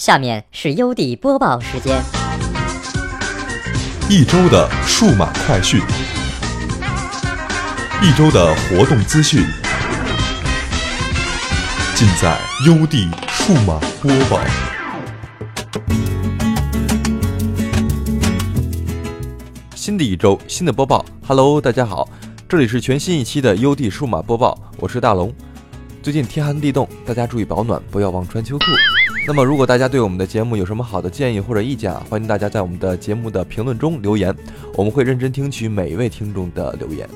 下面是优弟播报时间。一周的数码快讯，一周的活动资讯，尽在优弟数码播报。新的一周，新的播报。Hello，大家好，这里是全新一期的优弟数码播报，我是大龙。最近天寒地冻，大家注意保暖，不要忘穿秋裤。那么，如果大家对我们的节目有什么好的建议或者意见啊，欢迎大家在我们的节目的评论中留言，我们会认真听取每一位听众的留言。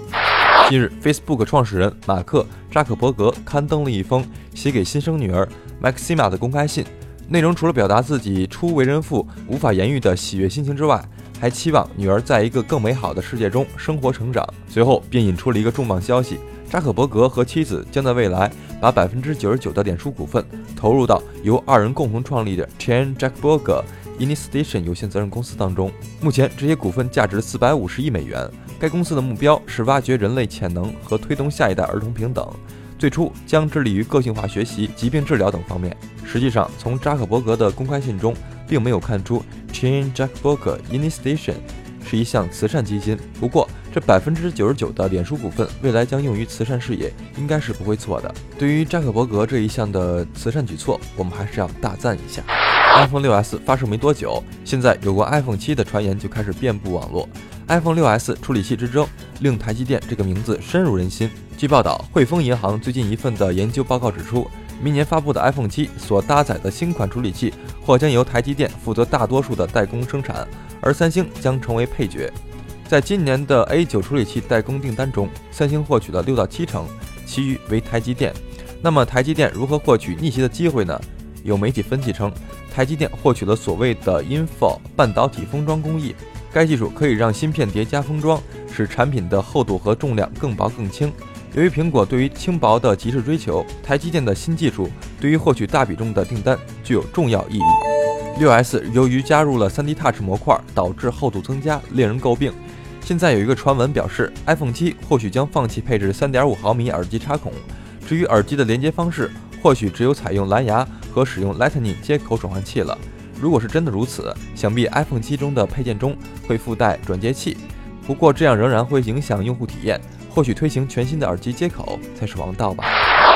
近日，Facebook 创始人马克·扎克伯格刊登了一封写给新生女儿 Maxima 的公开信，内容除了表达自己初为人父无法言喻的喜悦心情之外，还期望女儿在一个更美好的世界中生活成长。随后便引出了一个重磅消息。扎克伯格和妻子将在未来把百分之九十九的脸书股份投入到由二人共同创立的 Chan Zuckerberg Initiation 有限责任公司当中。目前，这些股份价值四百五十亿美元。该公司的目标是挖掘人类潜能和推动下一代儿童平等。最初将致力于个性化学习、疾病治疗等方面。实际上，从扎克伯格的公开信中，并没有看出 Chan Zuckerberg Initiation 是一项慈善基金。不过，这百分之九十九的脸书股份未来将用于慈善事业，应该是不会错的。对于扎克伯格这一项的慈善举措，我们还是要大赞一下。iPhone 6s 发售没多久，现在有关 iPhone 7的传言就开始遍布网络。iPhone 6s 处理器之争令台积电这个名字深入人心。据报道，汇丰银行最近一份的研究报告指出，明年发布的 iPhone 7所搭载的新款处理器或将由台积电负责大多数的代工生产，而三星将成为配角。在今年的 A9 处理器代工订单中，三星获取了六到七成，其余为台积电。那么台积电如何获取逆袭的机会呢？有媒体分析称，台积电获取了所谓的 InFO 半导体封装工艺，该技术可以让芯片叠加封装，使产品的厚度和重量更薄更轻。由于苹果对于轻薄的极致追求，台积电的新技术对于获取大比重的订单具有重要意义。6S 由于加入了 3D Touch 模块，导致厚度增加，令人诟病。现在有一个传闻表示，iPhone 7或许将放弃配置3.5毫米耳机插孔。至于耳机的连接方式，或许只有采用蓝牙和使用 Lightning 接口转换器了。如果是真的如此，想必 iPhone 7中的配件中会附带转接器。不过这样仍然会影响用户体验。或许推行全新的耳机接口才是王道吧。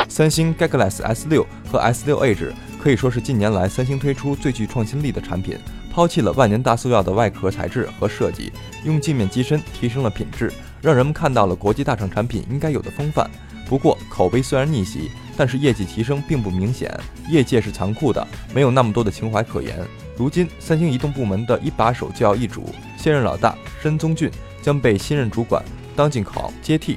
三星 Galaxy S6 和 S6 Edge 可以说是近年来三星推出最具创新力的产品。抛弃了万年大塑料的外壳材质和设计，用镜面机身提升了品质，让人们看到了国际大厂产品应该有的风范。不过口碑虽然逆袭，但是业绩提升并不明显。业界是残酷的，没有那么多的情怀可言。如今三星移动部门的一把手就要易主，现任老大申宗俊将被新任主管当进考接替。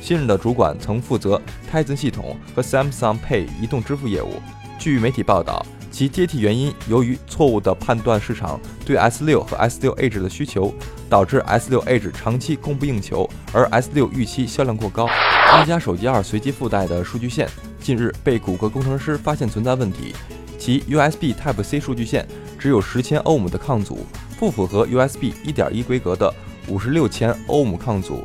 新任的主管曾负责 Tizen 系统和 Samsung Pay 移动支付业务。据媒体报道。其接替原因，由于错误的判断市场对 S6 和 S6 Edge 的需求，导致 S6 Edge 长期供不应求，而 S6 预期销量过高。一加手机二随机附带的数据线近日被谷歌工程师发现存在问题，其 USB Type-C 数据线只有十千欧姆的抗阻，不符合 USB 1.1规格的五十六千欧姆抗阻。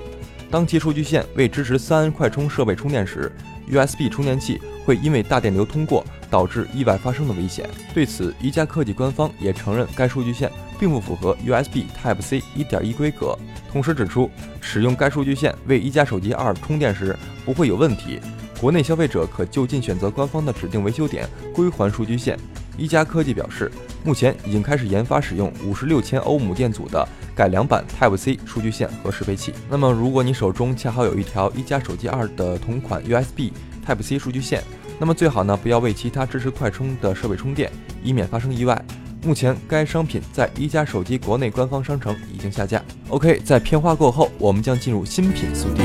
当其数据线未支持三安快充设备充电时，USB 充电器会因为大电流通过。导致意外发生的危险。对此，一加科技官方也承认该数据线并不符合 USB Type-C 1.1规格，同时指出使用该数据线为一加手机二充电时不会有问题。国内消费者可就近选择官方的指定维修点归还数据线。一加科技表示，目前已经开始研发使用五十六千欧姆电阻的改良版 Type-C 数据线和适配器。那么，如果你手中恰好有一条一加手机二的同款 USB Type-C 数据线，那么最好呢，不要为其他支持快充的设备充电，以免发生意外。目前该商品在一加手机国内官方商城已经下架。OK，在片花过后，我们将进入新品速递。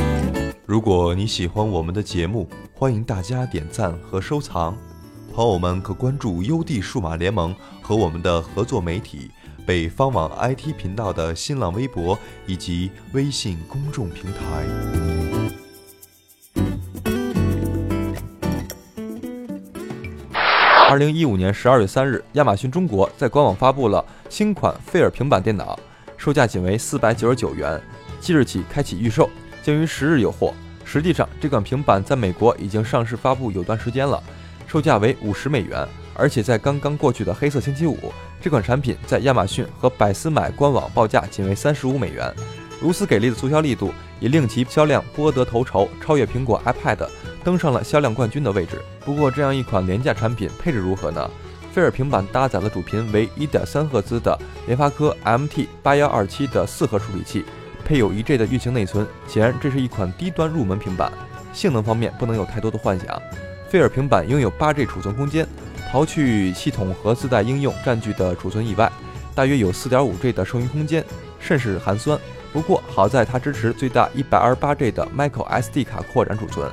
如果你喜欢我们的节目，欢迎大家点赞和收藏。朋友们可关注优地数码联盟和我们的合作媒体北方网 IT 频道的新浪微博以及微信公众平台。二零一五年十二月三日，亚马逊中国在官网发布了新款费尔平板电脑，售价仅为四百九十九元，即日起开启预售，将于十日有货。实际上，这款平板在美国已经上市发布有段时间了，售价为五十美元，而且在刚刚过去的黑色星期五，这款产品在亚马逊和百思买官网报价仅为三十五美元。如此给力的促销力度，也令其销量颇得头筹，超越苹果 iPad，登上了销量冠军的位置。不过，这样一款廉价产品，配置如何呢？菲尔平板搭载了主频为一点三赫兹的联发科 MT 八幺二七的四核处理器，配有一 G 的运行内存。显然，这是一款低端入门平板。性能方面不能有太多的幻想。菲尔平板拥有八 G 储存空间，刨去系统和自带应用占据的储存以外，大约有四点五 G 的剩余空间，甚是寒酸。不过好在它支持最大一百二十八 G 的 Micro SD 卡扩展储存。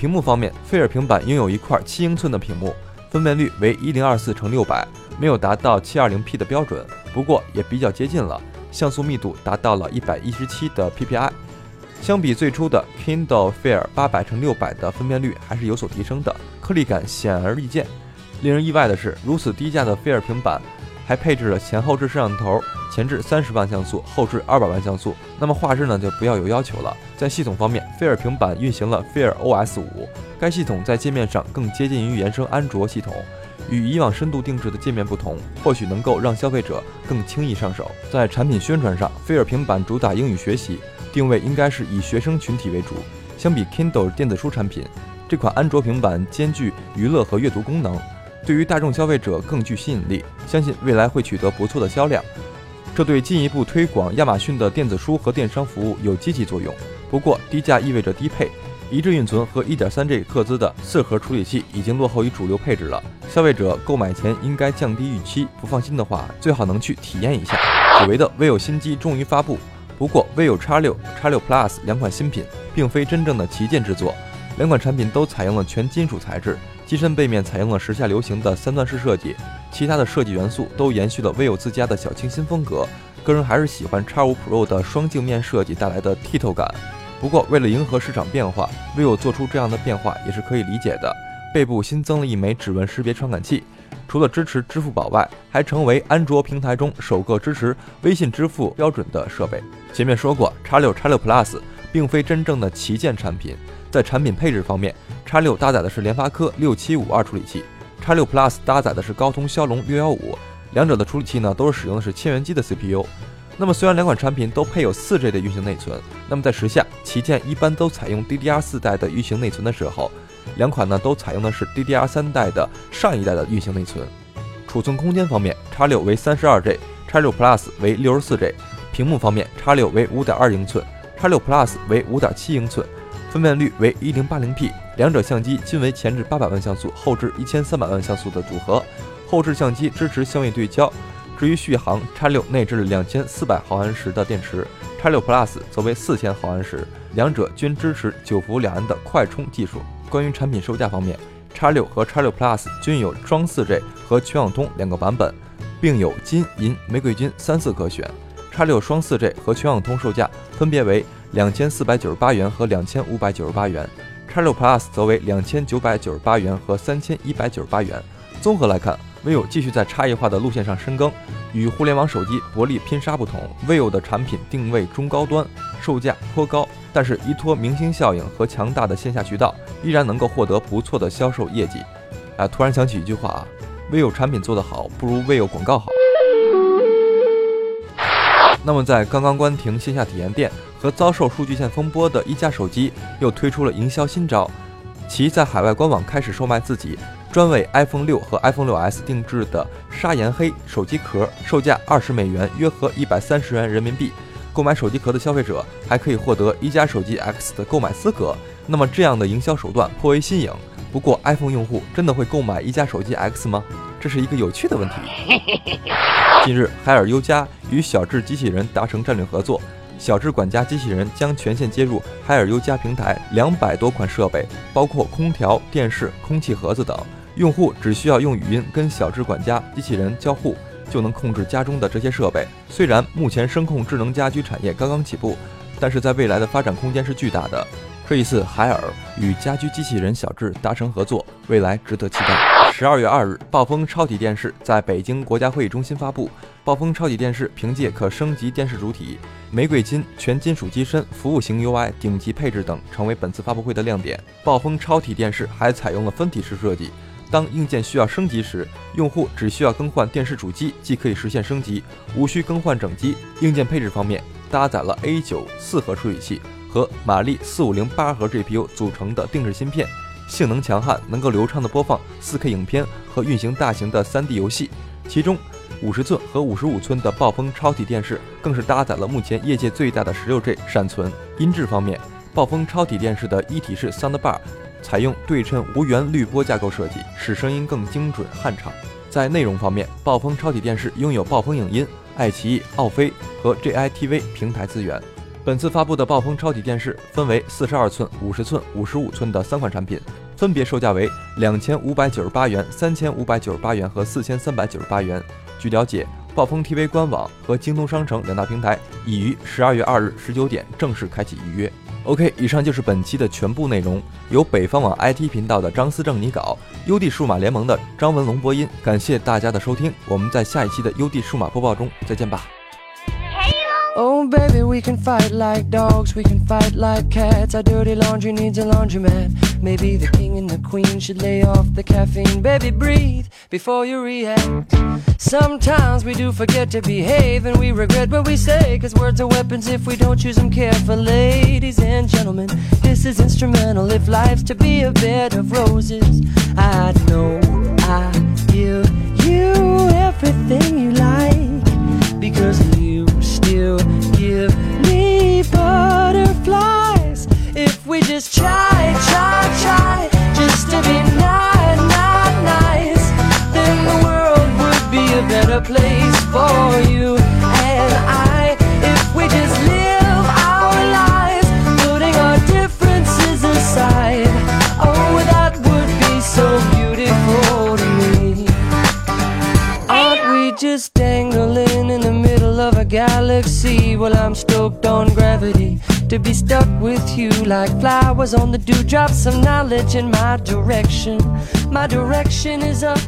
屏幕方面，菲尔平板拥有一块七英寸的屏幕。分辨率为一零二四乘六百，没有达到七二零 P 的标准，不过也比较接近了。像素密度达到了一百一十七的 PPI，相比最初的 Kindle Fire 八百乘六百的分辨率还是有所提升的，颗粒感显而易见。令人意外的是，如此低价的菲尔平板还配置了前后置摄像头，前置三十万像素，后置二百万像素。那么画质呢，就不要有要求了。在系统方面，菲尔平板运行了 Fire OS 五。该系统在界面上更接近于原生安卓系统，与以往深度定制的界面不同，或许能够让消费者更轻易上手。在产品宣传上，菲尔平板主打英语学习，定位应该是以学生群体为主。相比 Kindle 电子书产品，这款安卓平板兼具娱乐和阅读功能，对于大众消费者更具吸引力，相信未来会取得不错的销量。这对进一步推广亚马逊的电子书和电商服务有积极作用。不过，低价意味着低配。一致运存和 1.3G 赫兹的四核处理器已经落后于主流配置了，消费者购买前应该降低预期。不放心的话，最好能去体验一下。久违的 vivo 新机终于发布，不过 vivo X6、X6 Plus 两款新品并非真正的旗舰之作，两款产品都采用了全金属材质，机身背面采用了时下流行的三段式设计，其他的设计元素都延续了 vivo 自家的小清新风格。个人还是喜欢 X5 Pro 的双镜面设计带来的剔透感。不过，为了迎合市场变化，vivo 做出这样的变化也是可以理解的。背部新增了一枚指纹识别传感器，除了支持支付宝外，还成为安卓平台中首个支持微信支付标准的设备。前面说过，X6、X6 Plus 并非真正的旗舰产品。在产品配置方面，X6 搭载的是联发科六七五二处理器，X6 Plus 搭载的是高通骁龙六幺五，两者的处理器呢都是使用的是千元机的 CPU。那么，虽然两款产品都配有四 G 的运行内存，那么在时下旗舰一般都采用 DDR 四代的运行内存的时候，两款呢都采用的是 DDR 三代的上一代的运行内存。储存空间方面，X 六为三十二 G，X 六 Plus 为六十四 G。屏幕方面，X 六为五点二英寸，X 六 Plus 为五点七英寸，分辨率为一零八零 P，两者相机均为前置八百万像素、后置一千三百万像素的组合，后置相机支持相位对焦。至于续航，X6 内置了两千四百毫安时的电池，X6 Plus 则为四千毫安时，两者均支持九伏两安的快充技术。关于产品售价方面，X6 和 X6 Plus 均有双 4G 和全网通两个版本，并有金银玫瑰金三色可选。X6 双 4G 和全网通售价分别为两千四百九十八元和两千五百九十八元，X6 Plus 则为两千九百九十八元和三千一百九十八元。综合来看。vivo 继续在差异化的路线上深耕，与互联网手机薄利拼杀不同，vivo 的产品定位中高端，售价颇高，但是依托明星效应和强大的线下渠道，依然能够获得不错的销售业绩。啊，突然想起一句话啊，vivo 产品做得好，不如 vivo 广告好。那么在刚刚关停线下体验店和遭受数据线风波的一加手机，又推出了营销新招，其在海外官网开始售卖自己。专为 iPhone 六和 iPhone 六 S 定制的砂岩黑手机壳，售价二十美元，约合一百三十元人民币。购买手机壳的消费者还可以获得一加手机 X 的购买资格。那么这样的营销手段颇为新颖。不过 iPhone 用户真的会购买一加手机 X 吗？这是一个有趣的问题。近日，海尔优家与小智机器人达成战略合作。小智管家机器人将全线接入海尔优家平台，两百多款设备，包括空调、电视、空气盒子等。用户只需要用语音跟小智管家机器人交互，就能控制家中的这些设备。虽然目前声控智能家居产业刚刚起步，但是在未来的发展空间是巨大的。这一次，海尔与家居机器人小智达成合作，未来值得期待。十二月二日，暴风超体电视在北京国家会议中心发布。暴风超体电视凭借可升级电视主体、玫瑰金全金属机身、服务型 UI、顶级配置等，成为本次发布会的亮点。暴风超体电视还采用了分体式设计，当硬件需要升级时，用户只需要更换电视主机即可以实现升级，无需更换整机。硬件配置方面，搭载了 A9 四核处理器和马力四五零八核 GPU 组成的定制芯片，性能强悍，能够流畅的播放 4K 影片和运行大型的 3D 游戏。其中，五十寸和五十五寸的暴风超体电视更是搭载了目前业界最大的十六 G 闪存。音质方面，暴风超体电视的一体式 Soundbar。采用对称无源滤波架构设计，使声音更精准酣畅。在内容方面，暴风超体电视拥有暴风影音、爱奇艺、奥飞和 JITV 平台资源。本次发布的暴风超级电视分为四十二寸、五十寸、五十五寸的三款产品，分别售价为两千五百九十八元、三千五百九十八元和四千三百九十八元。据了解，暴风 TV 官网和京东商城两大平台已于十二月二日十九点正式开启预约。OK，以上就是本期的全部内容。由北方网 IT 频道的张思正拟稿，，UD 数码联盟的张文龙播音。感谢大家的收听，我们在下一期的 UD 数码播报中再见吧。Oh, baby, we can fight like dogs, we can fight like cats. Our dirty laundry needs a laundromat. Maybe the king and the queen should lay off the caffeine. Baby, breathe before you react. Sometimes we do forget to behave and we regret what we say. Cause words are weapons if we don't use them carefully. Ladies and gentlemen, this is instrumental. If life's to be a bed of roses, I know I give you everything you a place for you and I. If we just live our lives, putting our differences aside, oh, that would be so beautiful to me. Aren't we just dangling in the middle of a galaxy? Well, I'm stoked on gravity to be stuck with you like flowers on the dewdrops of knowledge in my direction. My direction is up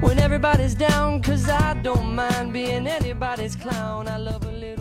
when everybody's down, cause I don't mind being anybody's clown. I love a little